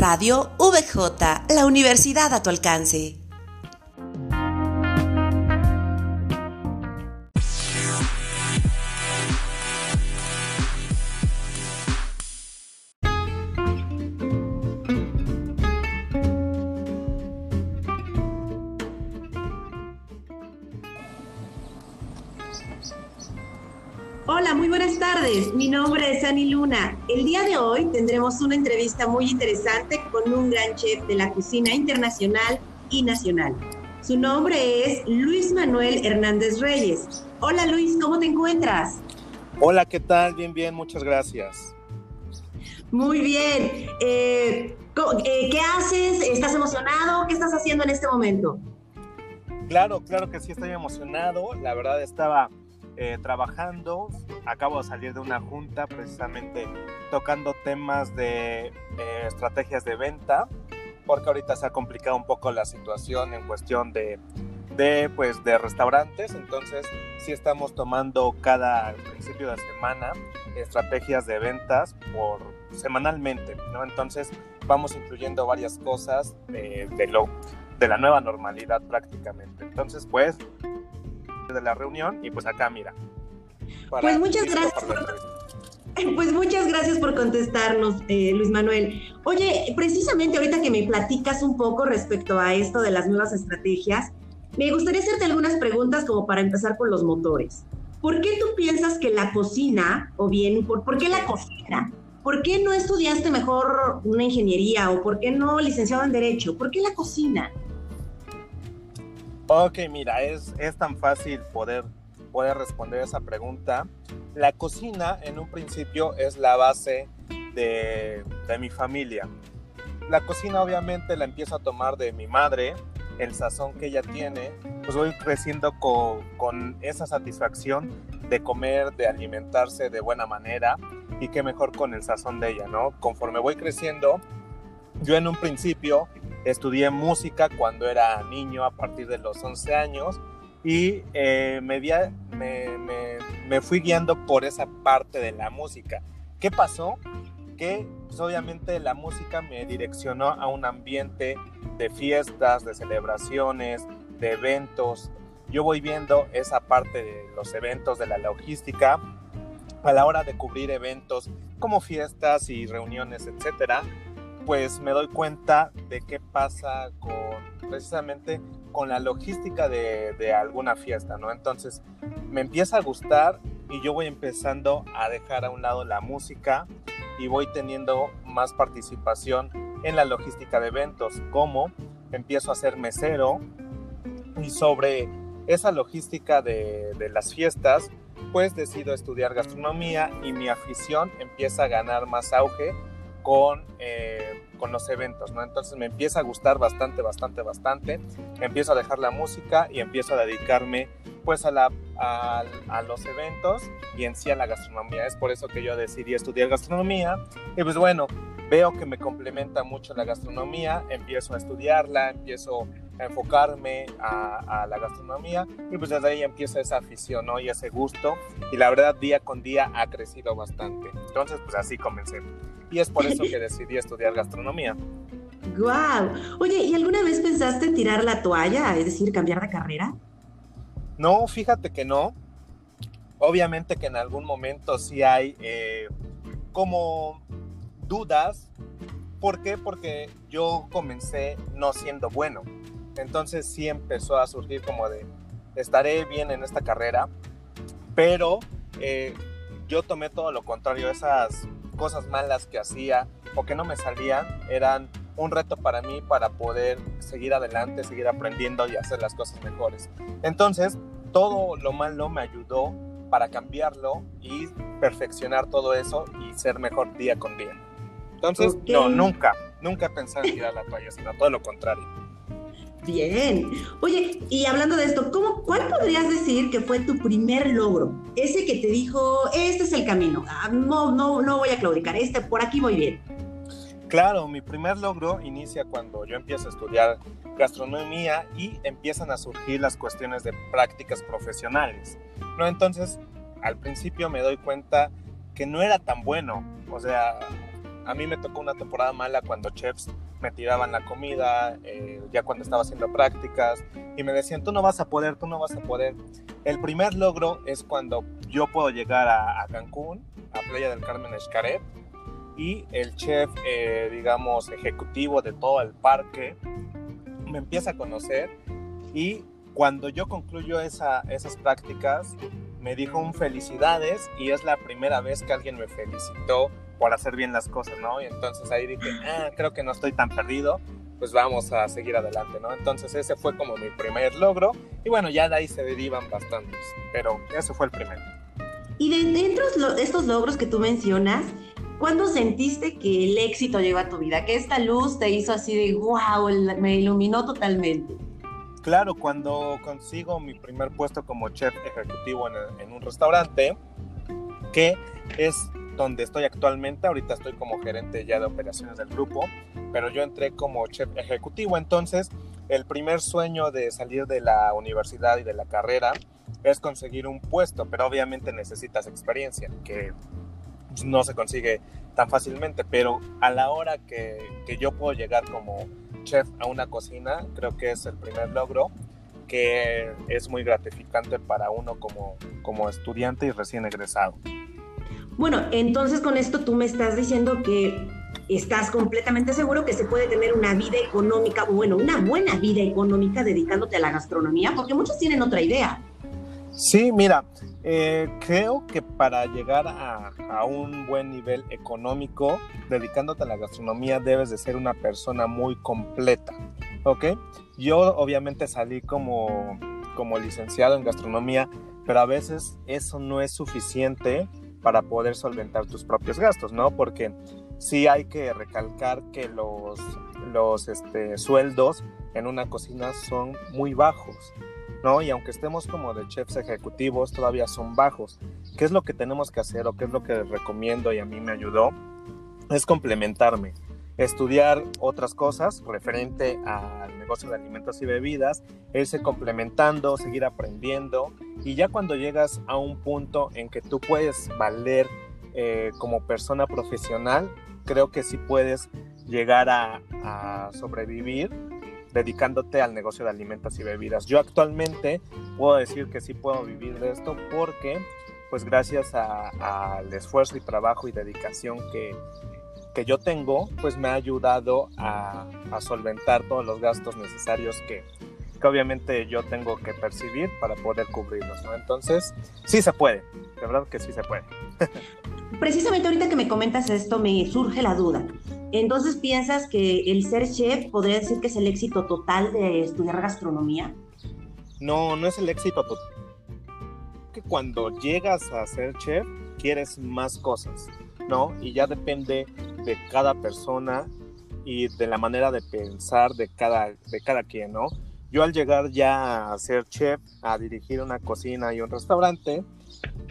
Radio VJ, la universidad a tu alcance. Tardes. Mi nombre es Ani Luna. El día de hoy tendremos una entrevista muy interesante con un gran chef de la cocina internacional y nacional. Su nombre es Luis Manuel Hernández Reyes. Hola Luis, ¿cómo te encuentras? Hola, ¿qué tal? Bien, bien, muchas gracias. Muy bien. Eh, eh, ¿Qué haces? ¿Estás emocionado? ¿Qué estás haciendo en este momento? Claro, claro que sí, estoy emocionado. La verdad estaba eh, trabajando. Acabo de salir de una junta precisamente tocando temas de eh, estrategias de venta, porque ahorita se ha complicado un poco la situación en cuestión de, de, pues, de restaurantes. Entonces, sí estamos tomando cada principio de semana estrategias de ventas por semanalmente, ¿no? Entonces, vamos incluyendo varias cosas de, lo de la nueva normalidad prácticamente. Entonces, pues, de la reunión y pues acá mira. Pues muchas gracias. Pues muchas gracias por contestarnos, eh, Luis Manuel. Oye, precisamente ahorita que me platicas un poco respecto a esto de las nuevas estrategias, me gustaría hacerte algunas preguntas como para empezar con los motores. ¿Por qué tú piensas que la cocina, o bien, ¿por, ¿por qué la cocina? ¿Por qué no estudiaste mejor una ingeniería o por qué no licenciado en Derecho? ¿Por qué la cocina? Ok, mira, es, es tan fácil poder, poder responder esa pregunta. La cocina en un principio es la base de, de mi familia. La cocina obviamente la empiezo a tomar de mi madre, el sazón que ella tiene, pues voy creciendo con, con, esa satisfacción de comer, de alimentarse de buena manera y qué mejor con el sazón de ella, ¿no? Conforme voy creciendo, yo en un principio Estudié música cuando era niño, a partir de los 11 años, y eh, me, fui guiando por esa parte de la música. ¿Qué pasó? Que pues, obviamente la música me direccionó a un ambiente de fiestas, de celebraciones, de eventos. Yo voy viendo esa parte de los eventos, de la logística, a la hora de cubrir eventos como fiestas y reuniones, etcétera pues me doy cuenta de qué pasa precisamente con la logística de, alguna fiesta, ¿no? Entonces me empieza a gustar y yo voy empezando a dejar a un lado la música y voy teniendo más participación en la logística de eventos, como empiezo a ser mesero y sobre esa logística de las fiestas, pues decido estudiar gastronomía y mi afición empieza a ganar más auge con, eh, con los eventos, ¿no? Entonces me empieza a gustar bastante, bastante, bastante. Empiezo a dejar la música y empiezo a dedicarme pues a, la, a, a, los eventos y en sí a la gastronomía. Es por eso que yo decidí estudiar gastronomía y pues bueno, veo que me complementa mucho la gastronomía, empiezo a estudiarla, empiezo a enfocarme a, a, la gastronomía y pues desde ahí empieza esa afición ¿no? y ese gusto y la verdad día con día ha crecido bastante. Entonces pues así comencé y es por eso que decidí estudiar gastronomía. ¡Guau! Oye, ¿y alguna vez pensaste tirar la toalla, es decir, cambiar de carrera? No, fíjate que no. Obviamente que en algún momento sí hay eh, como dudas. ¿Por qué? Porque yo comencé no siendo bueno. Entonces sí empezó a surgir como de, estaré bien en esta carrera, pero eh, yo tomé todo lo contrario, esas cosas malas que hacía o que no me salían eran un reto para mí para poder seguir adelante, seguir aprendiendo y hacer las cosas mejores. Entonces, todo lo malo me ayudó para cambiarlo y perfeccionar todo eso y ser mejor día con día. Entonces, okay. no, nunca, nunca pensé en tirar la toalla, sino todo lo contrario. Bien. Oye, y hablando de esto, ¿cómo, ¿cuál podrías decir que fue tu primer logro? Ese que te dijo, este es el camino, ah, no, no, no voy a claudicar, este, por aquí voy bien. Claro, mi primer logro inicia cuando yo empiezo a estudiar gastronomía y empiezan a surgir las cuestiones de prácticas profesionales. ¿no? Entonces, al principio me doy cuenta que no era tan bueno. O sea, a mí me tocó una temporada mala cuando chefs me tiraban la comida, eh, ya cuando estaba haciendo prácticas, y me decían, tú no vas a poder, tú no vas a poder. El primer logro es cuando yo puedo llegar a, Cancún, a Playa del Carmen Escaret, y el chef, eh, digamos, ejecutivo de todo el parque, me empieza a conocer y cuando yo concluyo esa, esas prácticas, me dijo un felicidades y es la primera vez que alguien me felicitó por hacer bien las cosas, ¿no? Y entonces ahí dije, ah, creo que no estoy tan perdido, pues vamos a seguir adelante, ¿no? Entonces ese fue como mi primer logro y bueno, ya de ahí se derivan bastantes, pero ese fue el primero. Y de dentro de estos logros que tú mencionas, ¿cuándo sentiste que el éxito llegó a tu vida? Que esta luz te hizo así de, wow, me iluminó totalmente. Claro, cuando consigo mi primer puesto como chef ejecutivo en, un restaurante, que es donde estoy actualmente, ahorita estoy como gerente ya de operaciones del grupo, pero yo entré como chef ejecutivo, entonces el primer sueño de salir de la universidad y de la carrera es conseguir un puesto, pero obviamente necesitas experiencia, que no se consigue tan fácilmente, pero a la hora que, que yo puedo llegar como chef a una cocina, creo que es el primer logro que es muy gratificante para uno como, como estudiante y recién egresado. Bueno, entonces con esto tú me estás diciendo que estás completamente seguro que se puede tener una vida económica, bueno, una buena vida económica dedicándote a la gastronomía, porque muchos tienen otra idea. Sí, mira, eh, creo que para llegar a, un buen nivel económico, dedicándote a la gastronomía, debes de ser una persona muy completa, ¿ok? Yo obviamente salí como, como licenciado en gastronomía, pero a veces eso no es suficiente para poder solventar tus propios gastos, ¿no? Porque sí hay que recalcar que los, los este, sueldos en una cocina son muy bajos. ¿no? Y aunque estemos como de chefs ejecutivos, todavía son bajos. ¿Qué es lo que tenemos que hacer o qué es lo que recomiendo y a mí me ayudó? Es complementarme, estudiar otras cosas referente al negocio de alimentos y bebidas, irse complementando, seguir aprendiendo y ya cuando llegas a un punto en que tú puedes valer eh, como persona profesional, creo que sí puedes llegar a, a sobrevivir dedicándote al negocio de alimentos y bebidas. Yo actualmente puedo decir que sí puedo vivir de esto porque, pues gracias al esfuerzo y trabajo y dedicación que, que yo tengo, pues me ha ayudado a, solventar todos los gastos necesarios que, que, obviamente yo tengo que percibir para poder cubrirlos, ¿no? Entonces, sí se puede, de verdad que sí se puede. Precisamente ahorita que me comentas esto, me surge la duda. Entonces, ¿piensas que el ser chef podría decir que es el éxito total de estudiar gastronomía? No, no es el éxito total. Que cuando llegas a ser chef, quieres más cosas, ¿no? Y ya depende de cada persona y de la manera de pensar de cada, de cada quien, ¿no? Yo al llegar ya a ser chef, a dirigir una cocina y un restaurante,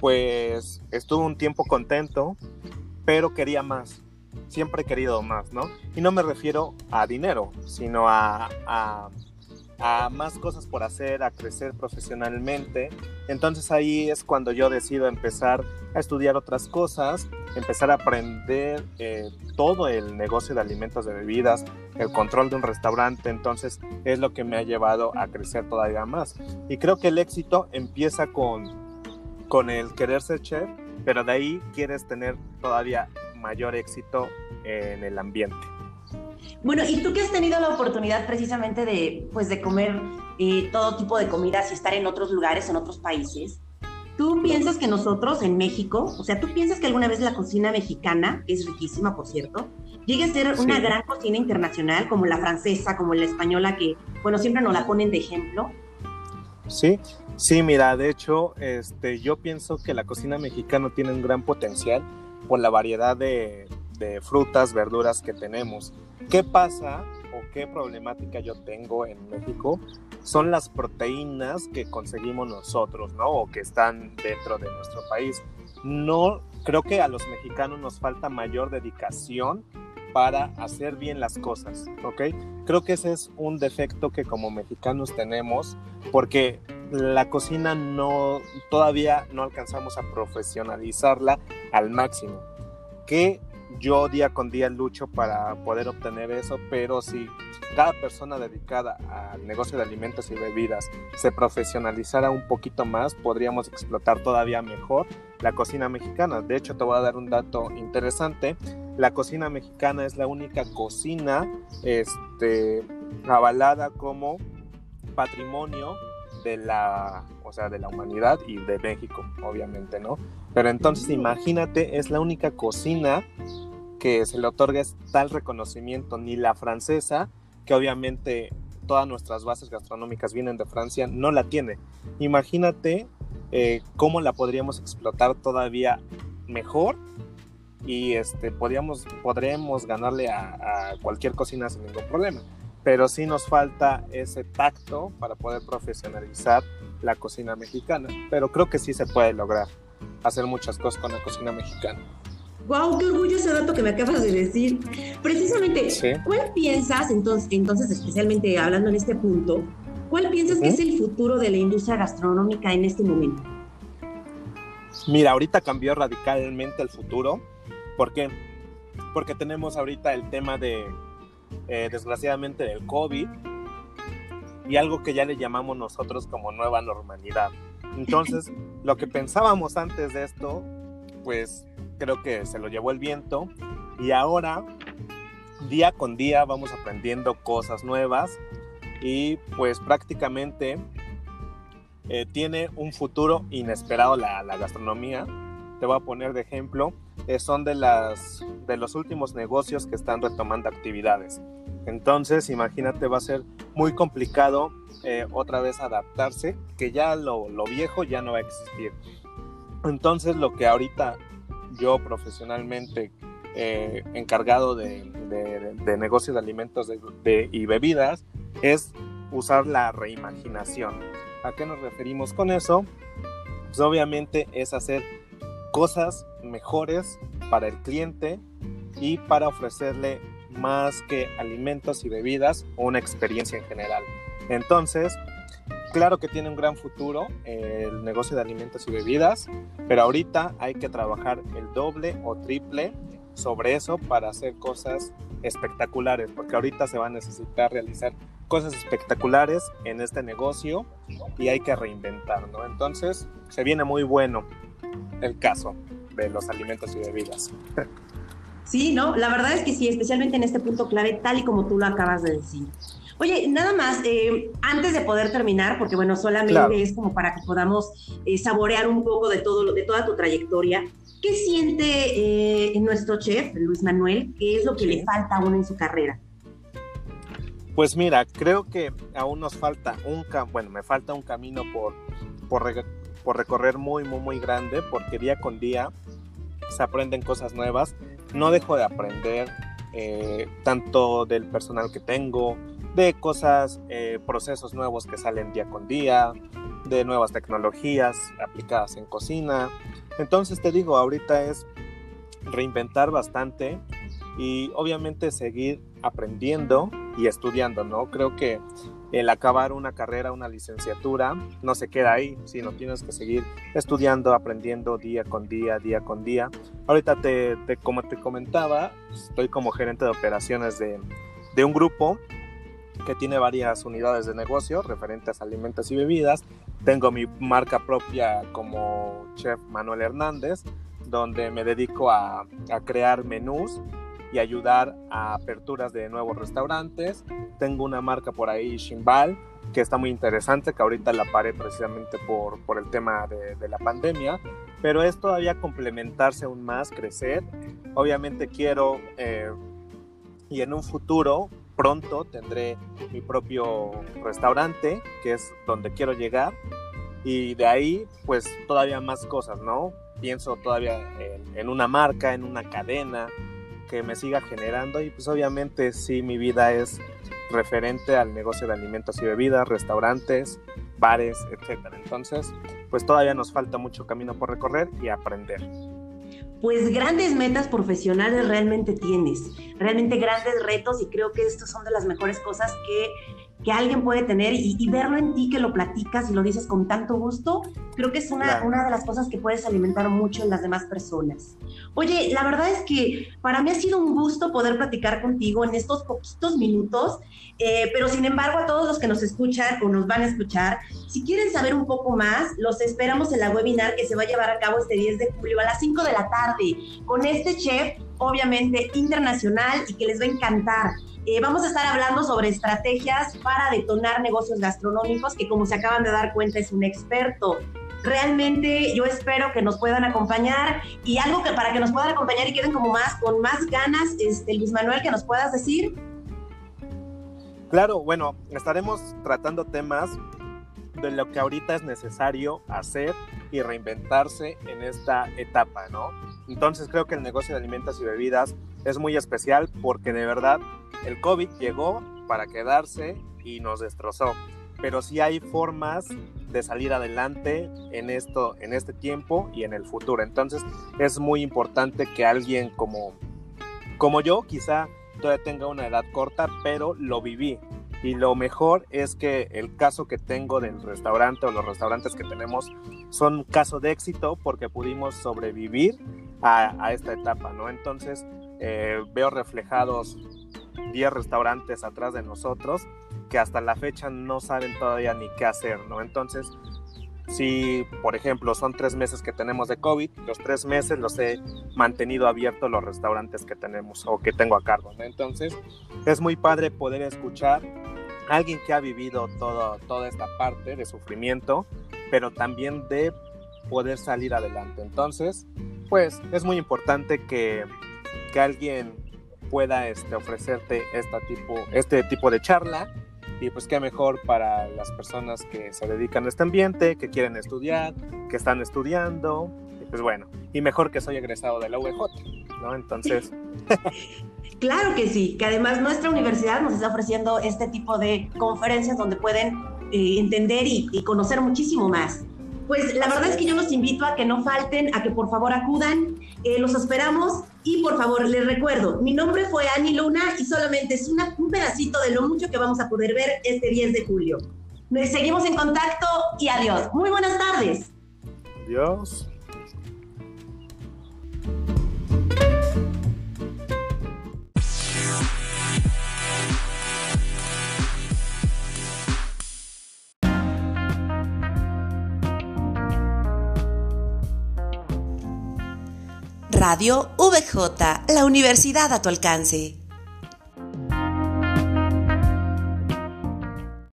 pues estuve un tiempo contento, pero quería más siempre he querido más, ¿no? Y no me refiero a dinero, sino a, a, más cosas por hacer, a crecer profesionalmente. Entonces ahí es cuando yo decido empezar a estudiar otras cosas, empezar a aprender eh, todo el negocio de alimentos, de bebidas, el control de un restaurante. Entonces es lo que me ha llevado a crecer todavía más. Y creo que el éxito empieza con, con el querer ser chef, pero de ahí quieres tener todavía mayor éxito en el ambiente. Bueno, y tú que has tenido la oportunidad precisamente de, pues, de comer eh, todo tipo de comidas y estar en otros lugares, en otros países, ¿tú piensas que nosotros en México, o sea, tú piensas que alguna vez la cocina mexicana, que es riquísima, por cierto, llegue a ser una gran cocina internacional como la francesa, como la española, que, bueno, siempre nos la ponen de ejemplo? Sí, sí, mira, de hecho, este, yo pienso que la cocina mexicana tiene un gran potencial por la variedad de, frutas, verduras que tenemos. ¿Qué pasa o qué problemática yo tengo en México? Son las proteínas que conseguimos nosotros, ¿no? O que están dentro de nuestro país. No, creo que a los mexicanos nos falta mayor dedicación para hacer bien las cosas, ¿ok? Creo que ese es un defecto que como mexicanos tenemos porque la cocina no, todavía no alcanzamos a profesionalizarla al máximo. ¿Qué yo día con día lucho para poder obtener eso, pero si cada persona dedicada al negocio de alimentos y bebidas se profesionalizara un poquito más, podríamos explotar todavía mejor la cocina mexicana. De hecho, te voy a dar un dato interesante. La cocina mexicana es la única cocina este, avalada como patrimonio de la, o sea, de la humanidad y de México, obviamente, ¿no? Pero entonces imagínate, es la única cocina que se le otorga tal reconocimiento, ni la francesa, que obviamente todas nuestras bases gastronómicas vienen de Francia, no la tiene. Imagínate eh, cómo la podríamos explotar todavía mejor y este, podríamos, podremos ganarle a, a cualquier cocina sin ningún problema. Pero sí nos falta ese tacto para poder profesionalizar la cocina mexicana. Pero creo que sí se puede lograr hacer muchas cosas con la cocina mexicana. ¡Wow! ¡Qué orgullo ese dato que me acabas de decir! Precisamente, ¿cuál piensas, entonces, entonces, especialmente hablando en este punto, cuál piensas que es el futuro de la industria gastronómica en este momento? Mira, ahorita cambió radicalmente el futuro. ¿Por qué? Porque tenemos ahorita el tema de, eh, desgraciadamente, del COVID y algo que ya le llamamos nosotros como nueva normalidad. Entonces, lo que pensábamos antes de esto, pues creo que se lo llevó el viento y ahora día con día vamos aprendiendo cosas nuevas y pues prácticamente eh, tiene un futuro inesperado la, gastronomía. Te voy a poner de ejemplo, eh, son de, las, de los últimos negocios que están retomando actividades. Entonces, imagínate, va a ser muy complicado eh, otra vez adaptarse, que ya lo, viejo ya no va a existir. Entonces, lo que ahorita yo profesionalmente eh, encargado de, negocios de alimentos y bebidas es usar la reimaginación. ¿A qué nos referimos con eso? Pues obviamente es hacer cosas mejores para el cliente y para ofrecerle más que alimentos y bebidas una experiencia en general. Entonces, Claro que tiene un gran futuro el negocio de alimentos y bebidas, pero ahorita hay que trabajar el doble o triple sobre eso para hacer cosas espectaculares, porque ahorita se va a necesitar realizar cosas espectaculares en este negocio y hay que reinventar, ¿no? Entonces, se viene muy bueno el caso de los alimentos y bebidas. Sí, no, la verdad es que sí, especialmente en este punto clave, tal y como tú lo acabas de decir. Oye, nada más, eh, antes de poder terminar, porque bueno, solamente es como para que podamos eh, saborear un poco de todo de toda tu trayectoria. ¿Qué siente eh, nuestro chef, Luis Manuel? ¿Qué es lo que le falta aún en su carrera? Pues mira, creo que aún nos falta un bueno, me falta un camino por, por, por recorrer muy, muy, muy grande, porque día con día se aprenden cosas nuevas. No dejo de aprender tanto del personal que tengo, de cosas, eh, procesos nuevos que salen día con día, de nuevas tecnologías aplicadas en cocina. Entonces te digo, ahorita es reinventar bastante y obviamente seguir aprendiendo y estudiando, ¿no? Creo que el acabar una carrera, una licenciatura, no se queda ahí, sino tienes que seguir estudiando, aprendiendo día con día, día con día. Ahorita, te, como te comentaba, estoy como gerente de operaciones de, de un grupo que tiene varias unidades de negocio referentes a alimentos y bebidas. Tengo mi marca propia como chef Manuel Hernández, donde me dedico a, a crear menús y ayudar a aperturas de nuevos restaurantes. Tengo una marca por ahí, Shimbal, que está muy interesante, que ahorita la paré precisamente por, por el tema de, la pandemia, pero es todavía complementarse aún más, crecer. Obviamente quiero, eh, y en un futuro, pronto tendré mi propio restaurante, que es donde quiero llegar. Y de ahí, pues todavía más cosas, ¿no? Pienso todavía en, una marca, en una cadena que me siga generando. Y pues obviamente sí, mi vida es referente al negocio de alimentos y bebidas, restaurantes, bares, etc. Entonces, pues todavía nos falta mucho camino por recorrer y aprender pues grandes metas profesionales realmente tienes, realmente grandes retos y creo que estos son de las mejores cosas que, que alguien puede tener y, verlo en ti que lo platicas y lo dices con tanto gusto, creo que es una, una de las cosas que puedes alimentar mucho en las demás personas. Oye, la verdad es que para mí ha sido un gusto poder platicar contigo en estos poquitos minutos, eh, pero sin embargo a todos los que nos escuchan o nos van a escuchar, si quieren saber un poco más, los esperamos en la webinar que se va a llevar a cabo este 10 de julio a las 5 de la tarde con este chef obviamente internacional y que les va a encantar. Eh, vamos a estar hablando sobre estrategias para detonar negocios gastronómicos, que como se acaban de dar cuenta es un experto. Realmente yo espero que nos puedan acompañar y algo que para que nos puedan acompañar y queden como más con más ganas, este, Luis Manuel, que nos puedas decir. Claro, bueno, estaremos tratando temas de lo que ahorita es necesario hacer y reinventarse en esta etapa, ¿no? Entonces creo que el negocio de alimentos y bebidas es muy especial porque de verdad el COVID llegó para quedarse y nos destrozó. Pero sí hay formas de salir adelante en esto, en este tiempo y en el futuro. Entonces es muy importante que alguien como, como yo, quizá todavía tenga una edad corta, pero lo viví. Y lo mejor es que el caso que tengo del restaurante o los restaurantes que tenemos son caso de éxito porque pudimos sobrevivir a, esta etapa, ¿no? Entonces eh, veo reflejados 10 restaurantes atrás de nosotros que hasta la fecha no saben todavía ni qué hacer, ¿no? Entonces, si, por ejemplo, son tres meses que tenemos de COVID, los tres meses los he mantenido abiertos los restaurantes que tenemos o que tengo a cargo, ¿no? Entonces, es muy padre poder escuchar a alguien que ha vivido todo, toda esta parte de sufrimiento, pero también de poder salir adelante. Entonces, pues es muy importante que, que alguien pueda este, ofrecerte esta tipo, este tipo de charla. Y pues qué mejor para las personas que se dedican a este ambiente, que quieren estudiar, que están estudiando. Y pues bueno, y mejor que soy egresado de la UEJ, ¿no? Entonces... claro que sí, que además nuestra universidad nos está ofreciendo este tipo de conferencias donde pueden eh, entender y, y conocer muchísimo más. Pues la verdad es que yo los invito a que no falten, a que por favor acudan, eh, los esperamos y por favor les recuerdo, mi nombre fue Ani Luna y solamente es una, un pedacito de lo mucho que vamos a poder ver este 10 de julio. Seguimos en contacto y adiós. Muy buenas tardes. Adiós. Radio VJ, la universidad a tu alcance.